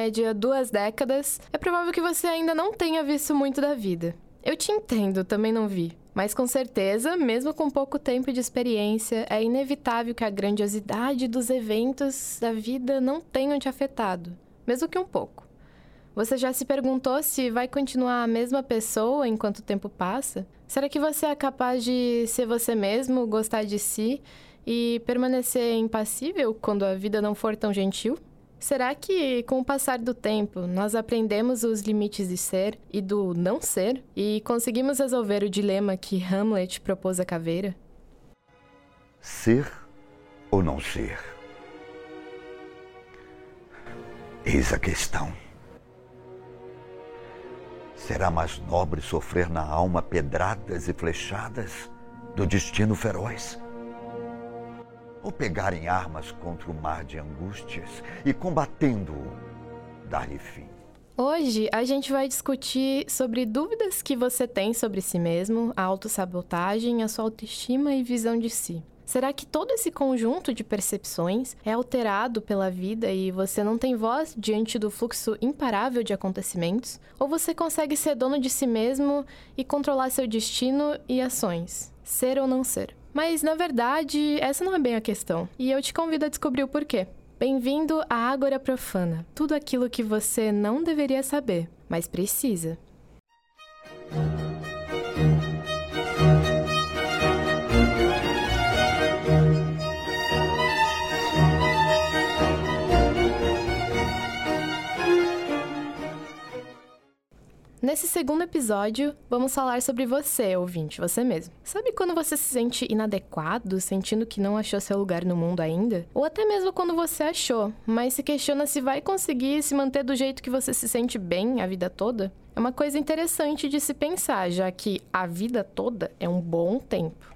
média duas décadas, é provável que você ainda não tenha visto muito da vida. Eu te entendo, também não vi. Mas com certeza, mesmo com pouco tempo de experiência, é inevitável que a grandiosidade dos eventos da vida não tenham te afetado, mesmo que um pouco. Você já se perguntou se vai continuar a mesma pessoa enquanto o tempo passa? Será que você é capaz de ser você mesmo, gostar de si e permanecer impassível quando a vida não for tão gentil? Será que, com o passar do tempo, nós aprendemos os limites de ser e do não ser e conseguimos resolver o dilema que Hamlet propôs à caveira? Ser ou não ser? Eis a questão. Será mais nobre sofrer na alma pedradas e flechadas do destino feroz? Ou pegarem armas contra o mar de angústias e combatendo-o, dar-lhe fim. Hoje a gente vai discutir sobre dúvidas que você tem sobre si mesmo, a autossabotagem, a sua autoestima e visão de si. Será que todo esse conjunto de percepções é alterado pela vida e você não tem voz diante do fluxo imparável de acontecimentos? Ou você consegue ser dono de si mesmo e controlar seu destino e ações? Ser ou não ser? Mas na verdade, essa não é bem a questão. E eu te convido a descobrir o porquê. Bem-vindo à Ágora Profana. Tudo aquilo que você não deveria saber, mas precisa. Nesse segundo episódio, vamos falar sobre você, ouvinte, você mesmo. Sabe quando você se sente inadequado, sentindo que não achou seu lugar no mundo ainda? Ou até mesmo quando você achou, mas se questiona se vai conseguir se manter do jeito que você se sente bem a vida toda? É uma coisa interessante de se pensar, já que a vida toda é um bom tempo.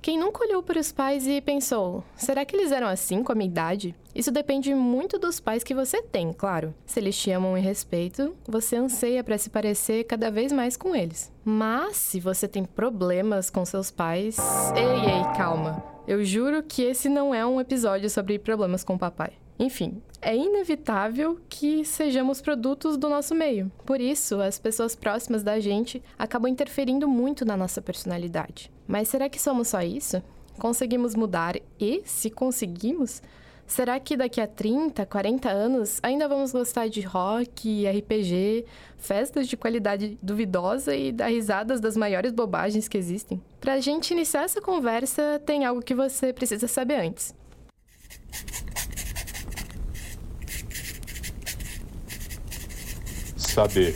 Quem nunca olhou para os pais e pensou: será que eles eram assim com a minha idade? Isso depende muito dos pais que você tem, claro. Se eles te amam e respeitam, você anseia para se parecer cada vez mais com eles. Mas se você tem problemas com seus pais, ei, ei, calma. Eu juro que esse não é um episódio sobre problemas com o papai. Enfim, é inevitável que sejamos produtos do nosso meio. Por isso, as pessoas próximas da gente acabam interferindo muito na nossa personalidade. Mas será que somos só isso? Conseguimos mudar e, se conseguimos, será que daqui a 30, 40 anos ainda vamos gostar de rock, RPG, festas de qualidade duvidosa e dar risadas das maiores bobagens que existem? Pra gente iniciar essa conversa, tem algo que você precisa saber antes. Saber.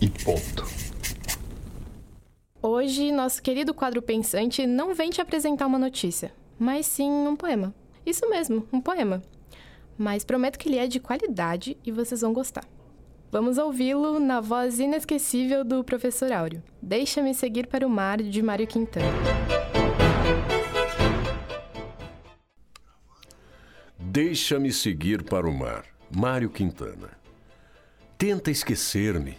E ponto. Hoje, nosso querido quadro pensante não vem te apresentar uma notícia, mas sim um poema. Isso mesmo, um poema. Mas prometo que ele é de qualidade e vocês vão gostar. Vamos ouvi-lo na voz inesquecível do professor Áureo. Deixa-me seguir para o mar, de Mário Quintana. Deixa-me seguir para o mar, Mário Quintana. Tenta esquecer-me,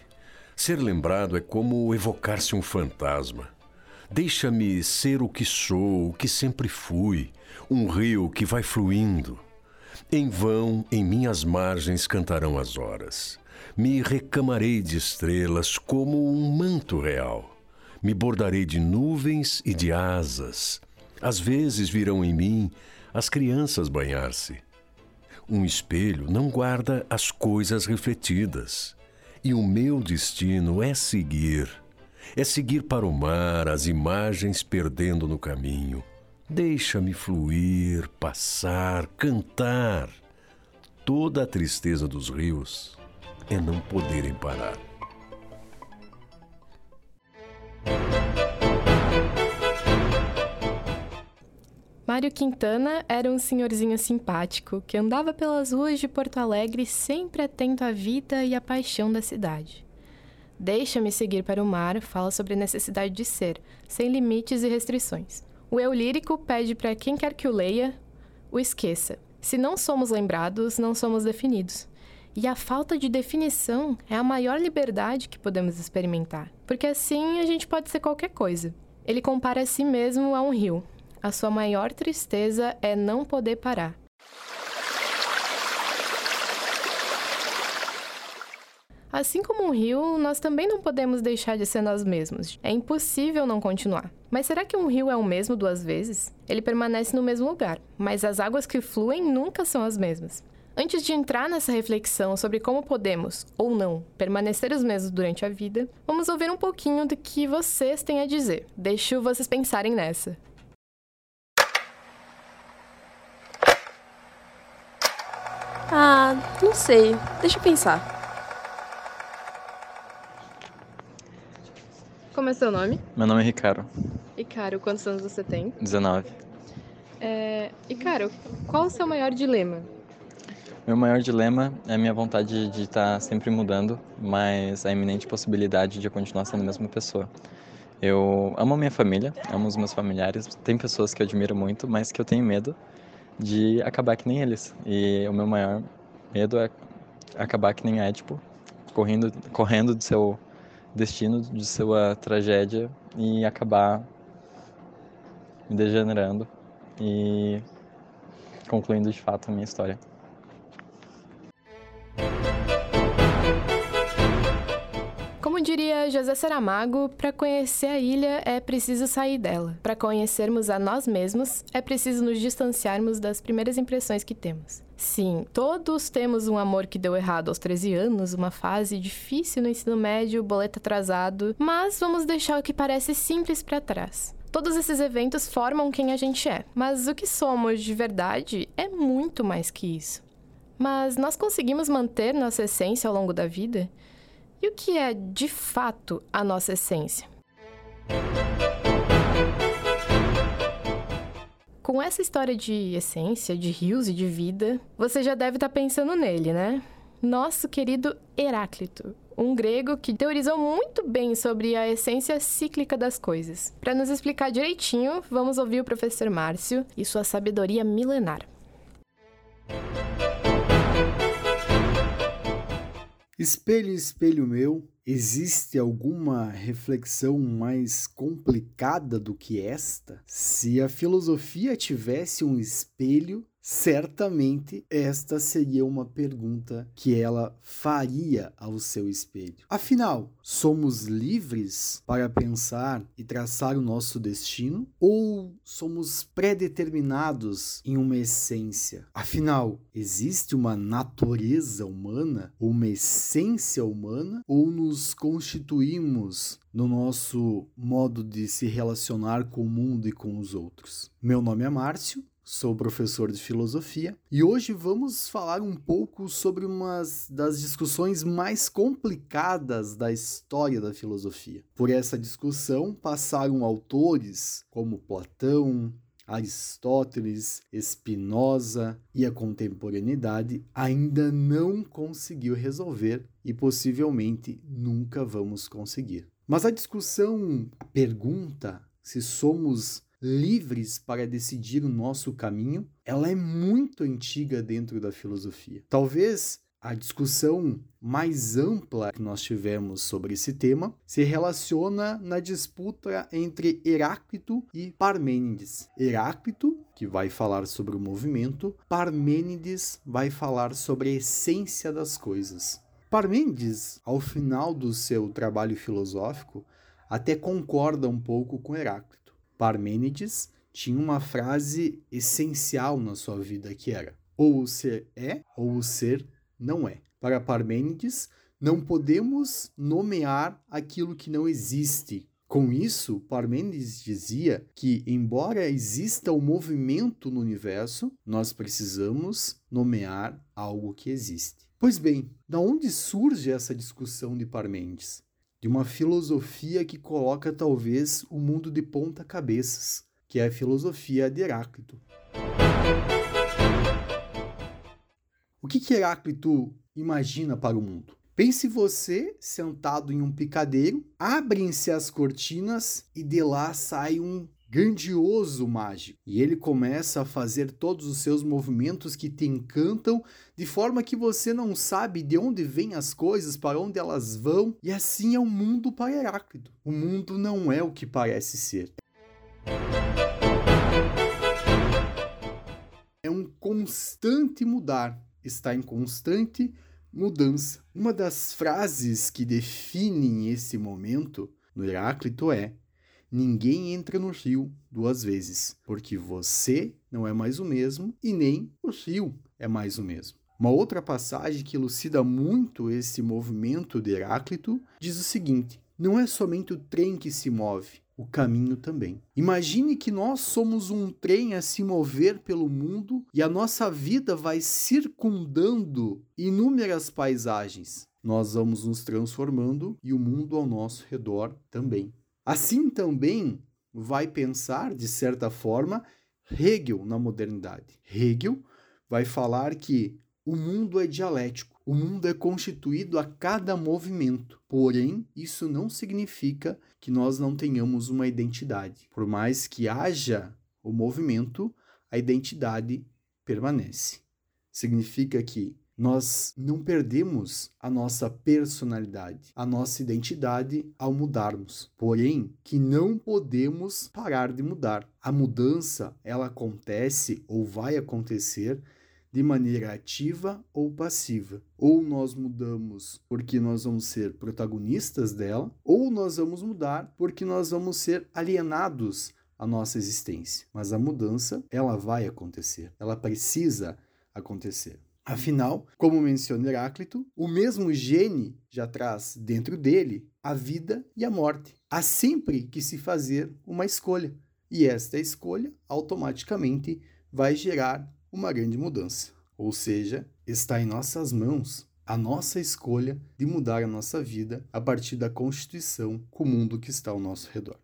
Ser lembrado é como evocar-se um fantasma. Deixa-me ser o que sou, o que sempre fui, um rio que vai fluindo. Em vão, em minhas margens cantarão as horas. Me recamarei de estrelas como um manto real. Me bordarei de nuvens e de asas. Às vezes virão em mim as crianças banhar-se. Um espelho não guarda as coisas refletidas. E o meu destino é seguir. É seguir para o mar, as imagens perdendo no caminho. Deixa-me fluir, passar, cantar. Toda a tristeza dos rios é não poderem parar. Mário Quintana era um senhorzinho simpático que andava pelas ruas de Porto Alegre sempre atento à vida e à paixão da cidade. Deixa-me seguir para o mar fala sobre a necessidade de ser, sem limites e restrições. O eu lírico pede para quem quer que o leia, o esqueça. Se não somos lembrados, não somos definidos. E a falta de definição é a maior liberdade que podemos experimentar, porque assim a gente pode ser qualquer coisa. Ele compara a si mesmo a um rio, a sua maior tristeza é não poder parar. Assim como um rio, nós também não podemos deixar de ser nós mesmos. É impossível não continuar. Mas será que um rio é o mesmo duas vezes? Ele permanece no mesmo lugar, mas as águas que fluem nunca são as mesmas. Antes de entrar nessa reflexão sobre como podemos, ou não, permanecer os mesmos durante a vida, vamos ouvir um pouquinho do que vocês têm a dizer. Deixo vocês pensarem nessa. Ah, não sei. Deixa eu pensar. Como é seu nome? Meu nome é Ricardo. Icaro, quantos anos você tem? 19. É... Icaro, qual o seu maior dilema? Meu maior dilema é a minha vontade de estar sempre mudando, mas a iminente possibilidade de eu continuar sendo a mesma pessoa. Eu amo a minha família, amo os meus familiares, tem pessoas que eu admiro muito, mas que eu tenho medo de acabar que nem eles. E o meu maior medo é acabar que nem Édipo, correndo, correndo do seu destino de sua tragédia e acabar me degenerando e concluindo de fato a minha história. Como diria José Saramago, para conhecer a ilha é preciso sair dela. Para conhecermos a nós mesmos, é preciso nos distanciarmos das primeiras impressões que temos. Sim, todos temos um amor que deu errado aos 13 anos, uma fase difícil no ensino médio, boleto atrasado, mas vamos deixar o que parece simples para trás. Todos esses eventos formam quem a gente é, mas o que somos de verdade é muito mais que isso. Mas nós conseguimos manter nossa essência ao longo da vida? E o que é, de fato, a nossa essência? Com essa história de essência, de rios e de vida, você já deve estar tá pensando nele, né? Nosso querido Heráclito, um grego que teorizou muito bem sobre a essência cíclica das coisas. Para nos explicar direitinho, vamos ouvir o professor Márcio e sua sabedoria milenar. Espelho, espelho meu, existe alguma reflexão mais complicada do que esta? Se a filosofia tivesse um espelho, certamente esta seria uma pergunta que ela faria ao seu espelho. Afinal, somos livres para pensar e traçar o nosso destino ou somos predeterminados em uma essência? Afinal, existe uma natureza humana, uma essência humana ou nos constituímos no nosso modo de se relacionar com o mundo e com os outros? Meu nome é Márcio sou professor de filosofia e hoje vamos falar um pouco sobre uma das discussões mais complicadas da história da filosofia. Por essa discussão passaram autores como Platão, Aristóteles, Spinoza e a contemporaneidade ainda não conseguiu resolver e possivelmente nunca vamos conseguir. Mas a discussão, a pergunta se somos livres para decidir o nosso caminho, ela é muito antiga dentro da filosofia. Talvez a discussão mais ampla que nós tivemos sobre esse tema se relaciona na disputa entre Heráclito e Parmênides. Heráclito, que vai falar sobre o movimento, Parmênides vai falar sobre a essência das coisas. Parmênides, ao final do seu trabalho filosófico, até concorda um pouco com Heráclito. Parmênides tinha uma frase essencial na sua vida que era: ou o ser é, ou o ser não é. Para Parmênides, não podemos nomear aquilo que não existe. Com isso, Parmênides dizia que, embora exista o um movimento no universo, nós precisamos nomear algo que existe. Pois bem, da onde surge essa discussão de Parmênides? De uma filosofia que coloca talvez o mundo de ponta cabeças, que é a filosofia de Heráclito. O que, que Heráclito imagina para o mundo? Pense você sentado em um picadeiro, abrem-se as cortinas e de lá sai um grandioso mágico. E ele começa a fazer todos os seus movimentos que te encantam, de forma que você não sabe de onde vêm as coisas, para onde elas vão, e assim é o mundo para Heráclito. O mundo não é o que parece ser. é um constante mudar, está em constante mudança. Uma das frases que definem esse momento no Heráclito é: Ninguém entra no rio duas vezes, porque você não é mais o mesmo e nem o rio é mais o mesmo. Uma outra passagem que elucida muito esse movimento de Heráclito diz o seguinte: não é somente o trem que se move, o caminho também. Imagine que nós somos um trem a se mover pelo mundo e a nossa vida vai circundando inúmeras paisagens. Nós vamos nos transformando e o mundo ao nosso redor também. Assim também vai pensar, de certa forma, Hegel na modernidade. Hegel vai falar que o mundo é dialético, o mundo é constituído a cada movimento. Porém, isso não significa que nós não tenhamos uma identidade. Por mais que haja o movimento, a identidade permanece. Significa que nós não perdemos a nossa personalidade, a nossa identidade ao mudarmos. Porém, que não podemos parar de mudar. A mudança, ela acontece ou vai acontecer de maneira ativa ou passiva. Ou nós mudamos porque nós vamos ser protagonistas dela, ou nós vamos mudar porque nós vamos ser alienados à nossa existência. Mas a mudança, ela vai acontecer. Ela precisa acontecer. Afinal, como menciona Heráclito, o mesmo gene já traz dentro dele a vida e a morte. Há sempre que se fazer uma escolha, e esta escolha automaticamente vai gerar uma grande mudança. Ou seja, está em nossas mãos a nossa escolha de mudar a nossa vida a partir da constituição com o mundo que está ao nosso redor.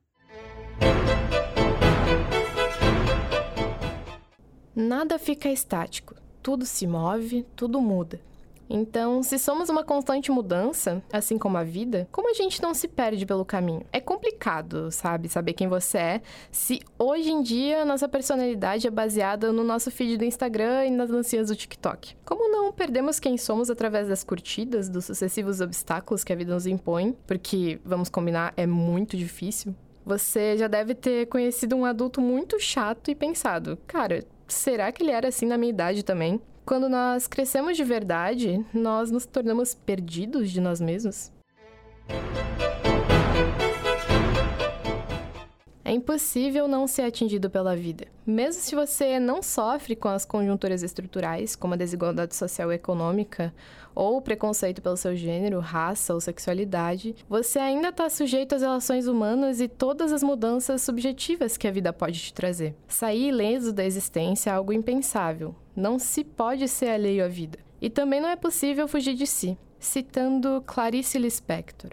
Nada fica estático, tudo se move, tudo muda. Então, se somos uma constante mudança, assim como a vida, como a gente não se perde pelo caminho? É complicado, sabe, saber quem você é, se hoje em dia nossa personalidade é baseada no nosso feed do Instagram e nas dancinhas do TikTok. Como não perdemos quem somos através das curtidas, dos sucessivos obstáculos que a vida nos impõe, porque, vamos combinar, é muito difícil? Você já deve ter conhecido um adulto muito chato e pensado, cara, será que ele era assim na minha idade também? Quando nós crescemos de verdade, nós nos tornamos perdidos de nós mesmos. É impossível não ser atingido pela vida. Mesmo se você não sofre com as conjunturas estruturais, como a desigualdade social e econômica, ou preconceito pelo seu gênero, raça ou sexualidade, você ainda está sujeito às relações humanas e todas as mudanças subjetivas que a vida pode te trazer. Sair ileso da existência é algo impensável. Não se pode ser alheio à vida. E também não é possível fugir de si. Citando Clarice Lispector.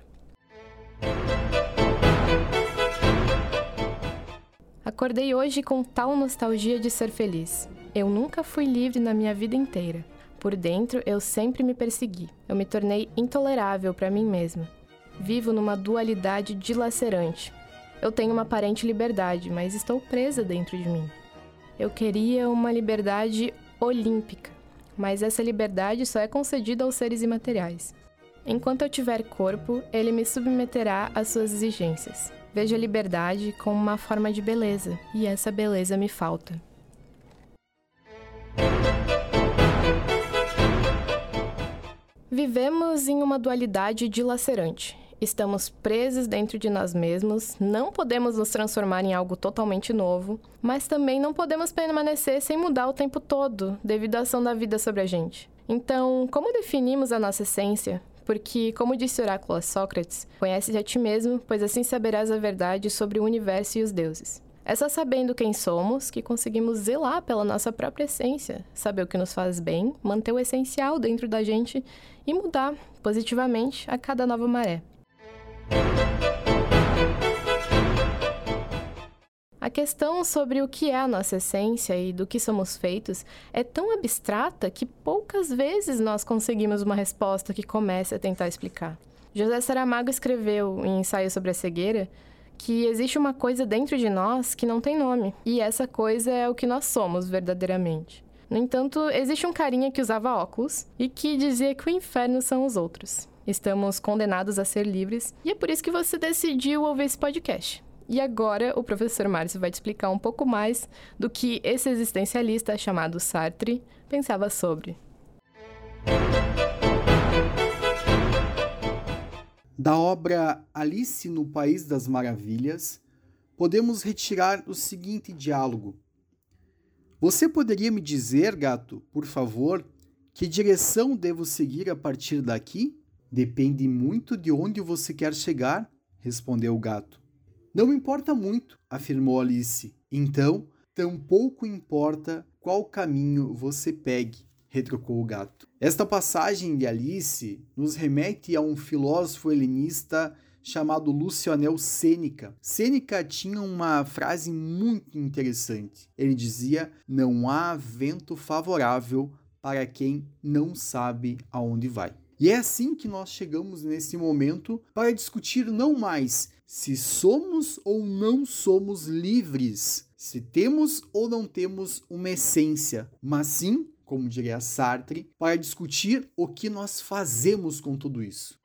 Acordei hoje com tal nostalgia de ser feliz. Eu nunca fui livre na minha vida inteira. Por dentro, eu sempre me persegui. Eu me tornei intolerável para mim mesma. Vivo numa dualidade dilacerante. Eu tenho uma aparente liberdade, mas estou presa dentro de mim. Eu queria uma liberdade olímpica, mas essa liberdade só é concedida aos seres imateriais. Enquanto eu tiver corpo, ele me submeterá às suas exigências. Vejo a liberdade como uma forma de beleza, e essa beleza me falta. Vivemos em uma dualidade dilacerante. Estamos presos dentro de nós mesmos, não podemos nos transformar em algo totalmente novo, mas também não podemos permanecer sem mudar o tempo todo, devido à ação da vida sobre a gente. Então, como definimos a nossa essência? Porque, como disse oráculo a Sócrates, conhece a ti mesmo, pois assim saberás a verdade sobre o universo e os deuses. É só sabendo quem somos que conseguimos zelar pela nossa própria essência, saber o que nos faz bem, manter o essencial dentro da gente e mudar positivamente a cada nova maré. A questão sobre o que é a nossa essência e do que somos feitos é tão abstrata que poucas vezes nós conseguimos uma resposta que comece a tentar explicar. José Saramago escreveu em Ensaio sobre a Cegueira que existe uma coisa dentro de nós que não tem nome, e essa coisa é o que nós somos verdadeiramente. No entanto, existe um carinha que usava óculos e que dizia que o inferno são os outros. Estamos condenados a ser livres, e é por isso que você decidiu ouvir esse podcast. E agora o professor Márcio vai te explicar um pouco mais do que esse existencialista chamado Sartre pensava sobre. Da obra Alice no País das Maravilhas, podemos retirar o seguinte diálogo. Você poderia me dizer, gato, por favor, que direção devo seguir a partir daqui? Depende muito de onde você quer chegar, respondeu o gato. Não me importa muito, afirmou Alice. Então, tampouco importa qual caminho você pegue, retrucou o gato. Esta passagem de Alice nos remete a um filósofo helenista chamado Lucianel Sêneca. Sêneca tinha uma frase muito interessante. Ele dizia: "Não há vento favorável para quem não sabe aonde vai". E é assim que nós chegamos nesse momento para discutir não mais se somos ou não somos livres, se temos ou não temos uma essência, mas sim como diria Sartre, para discutir o que nós fazemos com tudo isso.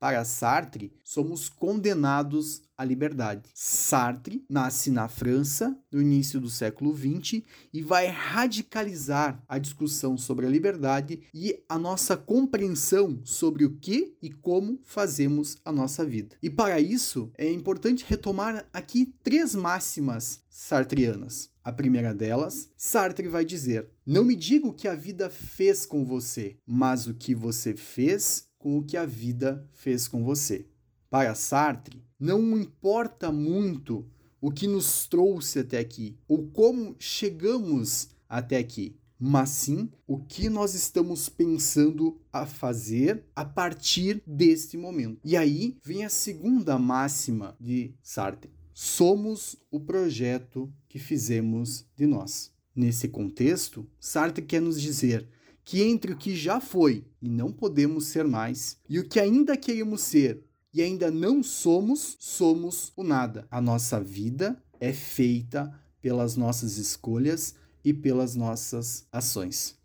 Para Sartre, somos condenados à liberdade. Sartre nasce na França no início do século XX e vai radicalizar a discussão sobre a liberdade e a nossa compreensão sobre o que e como fazemos a nossa vida. E para isso, é importante retomar aqui três máximas sartrianas. A primeira delas, Sartre vai dizer: Não me diga o que a vida fez com você, mas o que você fez com o que a vida fez com você. Para Sartre, não importa muito o que nos trouxe até aqui ou como chegamos até aqui, mas sim o que nós estamos pensando a fazer a partir deste momento. E aí vem a segunda máxima de Sartre: somos o projeto que fizemos de nós. Nesse contexto, Sartre quer nos dizer que entre o que já foi e não podemos ser mais, e o que ainda queremos ser e ainda não somos, somos o nada. A nossa vida é feita pelas nossas escolhas e pelas nossas ações.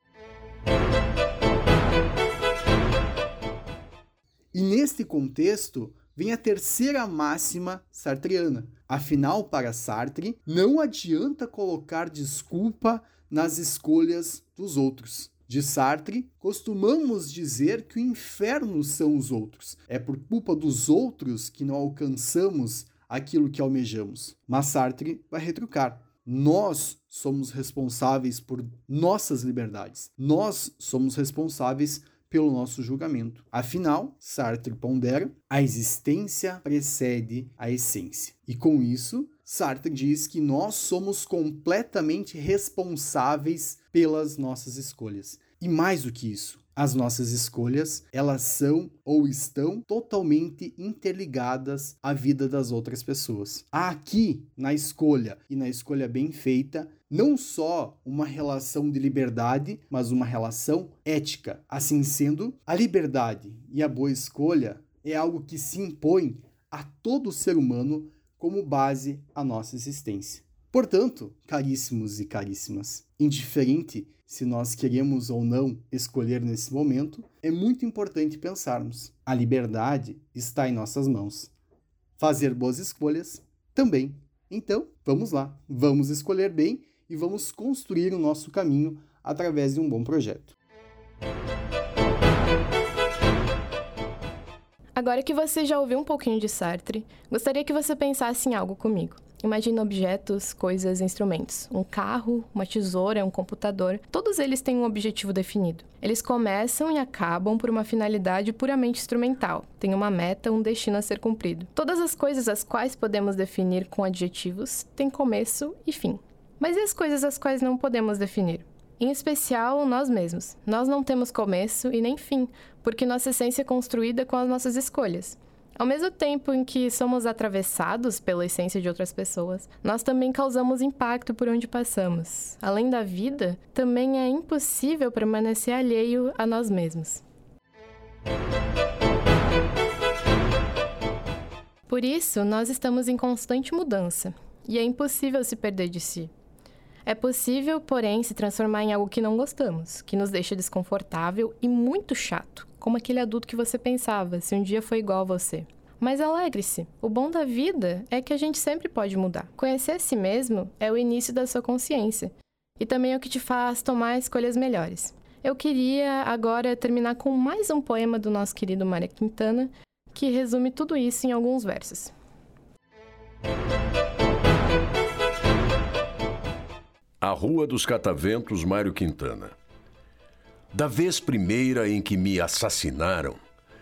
E neste contexto, vem a terceira máxima sartriana. Afinal, para Sartre, não adianta colocar desculpa nas escolhas dos outros. De Sartre, costumamos dizer que o inferno são os outros. É por culpa dos outros que não alcançamos aquilo que almejamos. Mas Sartre vai retrucar. Nós somos responsáveis por nossas liberdades. Nós somos responsáveis pelo nosso julgamento. Afinal, Sartre pondera, a existência precede a essência. E com isso, Sartre diz que nós somos completamente responsáveis pelas nossas escolhas. E mais do que isso, as nossas escolhas, elas são ou estão totalmente interligadas à vida das outras pessoas. Há aqui, na escolha e na escolha bem feita, não só uma relação de liberdade, mas uma relação ética. Assim sendo, a liberdade e a boa escolha é algo que se impõe a todo ser humano como base à nossa existência. Portanto, caríssimos e caríssimas, indiferente se nós queremos ou não escolher nesse momento, é muito importante pensarmos: a liberdade está em nossas mãos. Fazer boas escolhas também. Então, vamos lá, vamos escolher bem e vamos construir o nosso caminho através de um bom projeto. Agora que você já ouviu um pouquinho de Sartre, gostaria que você pensasse em algo comigo. Imagina objetos, coisas, instrumentos. Um carro, uma tesoura, um computador. Todos eles têm um objetivo definido. Eles começam e acabam por uma finalidade puramente instrumental. Tem uma meta, um destino a ser cumprido. Todas as coisas as quais podemos definir com adjetivos têm começo e fim. Mas e as coisas as quais não podemos definir? Em especial, nós mesmos. Nós não temos começo e nem fim, porque nossa essência é construída com as nossas escolhas. Ao mesmo tempo em que somos atravessados pela essência de outras pessoas, nós também causamos impacto por onde passamos. Além da vida, também é impossível permanecer alheio a nós mesmos. Por isso, nós estamos em constante mudança, e é impossível se perder de si. É possível, porém, se transformar em algo que não gostamos, que nos deixa desconfortável e muito chato, como aquele adulto que você pensava, se um dia foi igual a você. Mas alegre-se. O bom da vida é que a gente sempre pode mudar. Conhecer a si mesmo é o início da sua consciência e também é o que te faz tomar escolhas melhores. Eu queria agora terminar com mais um poema do nosso querido Mário Quintana, que resume tudo isso em alguns versos. A Rua dos Cataventos, Mário Quintana. Da vez primeira em que me assassinaram,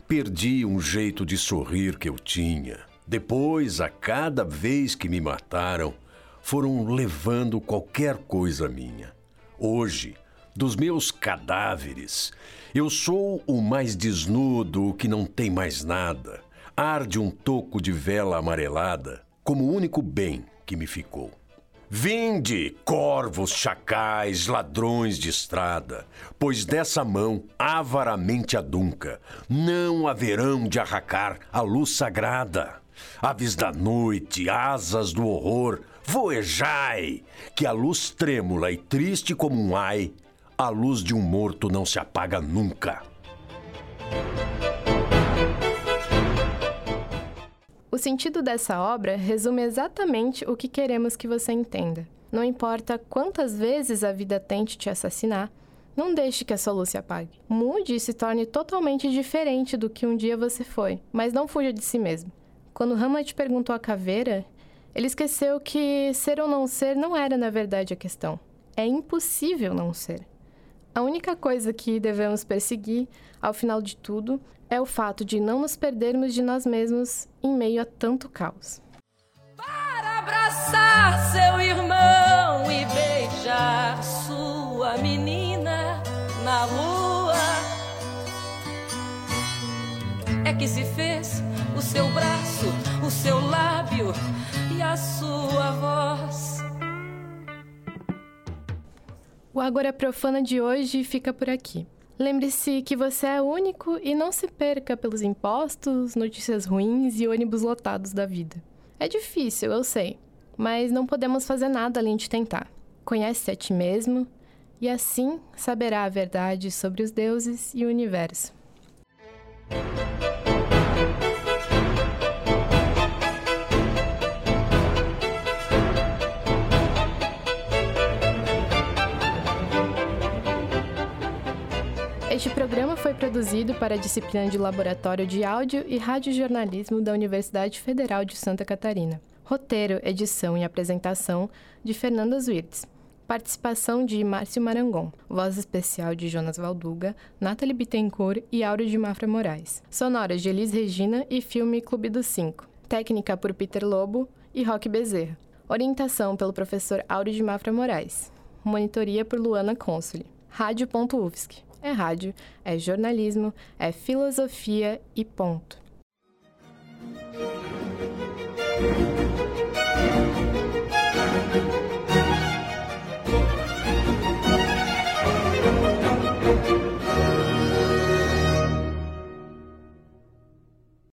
perdi um jeito de sorrir que eu tinha. Depois, a cada vez que me mataram, foram levando qualquer coisa minha. Hoje, dos meus cadáveres, eu sou o mais desnudo que não tem mais nada. Arde um toco de vela amarelada como o único bem que me ficou. Vinde, corvos, chacais, ladrões de estrada, pois dessa mão, avaramente adunca, não haverão de arracar a luz sagrada. Aves da noite, asas do horror, voejai, que a luz trêmula e triste como um ai, a luz de um morto não se apaga nunca. O sentido dessa obra resume exatamente o que queremos que você entenda. Não importa quantas vezes a vida tente te assassinar, não deixe que a sua luz se apague. Mude e se torne totalmente diferente do que um dia você foi, mas não fuja de si mesmo. Quando Hamlet perguntou à caveira, ele esqueceu que ser ou não ser não era na verdade a questão. É impossível não ser. A única coisa que devemos perseguir, ao final de tudo, é o fato de não nos perdermos de nós mesmos em meio a tanto caos. Para abraçar seu irmão e beijar sua menina na rua, é que se fez o seu braço, o seu lábio e a sua voz. O Agora Profana de hoje fica por aqui. Lembre-se que você é único e não se perca pelos impostos, notícias ruins e ônibus lotados da vida. É difícil, eu sei, mas não podemos fazer nada além de tentar. Conhece a ti mesmo e assim saberá a verdade sobre os deuses e o universo. Este programa foi produzido para a disciplina de Laboratório de Áudio e Radiojornalismo da Universidade Federal de Santa Catarina. Roteiro, edição e apresentação de Fernanda Zwirtz. Participação de Márcio Marangon. Voz especial de Jonas Valduga, Nathalie Bittencourt e Áurea de Mafra Moraes. Sonoras de Elis Regina e filme Clube dos Cinco. Técnica por Peter Lobo e Roque Bezerra. Orientação pelo professor Áureo de Mafra Moraes. Monitoria por Luana Consoli. Rádio.UFSC é rádio, é jornalismo, é filosofia e ponto. Música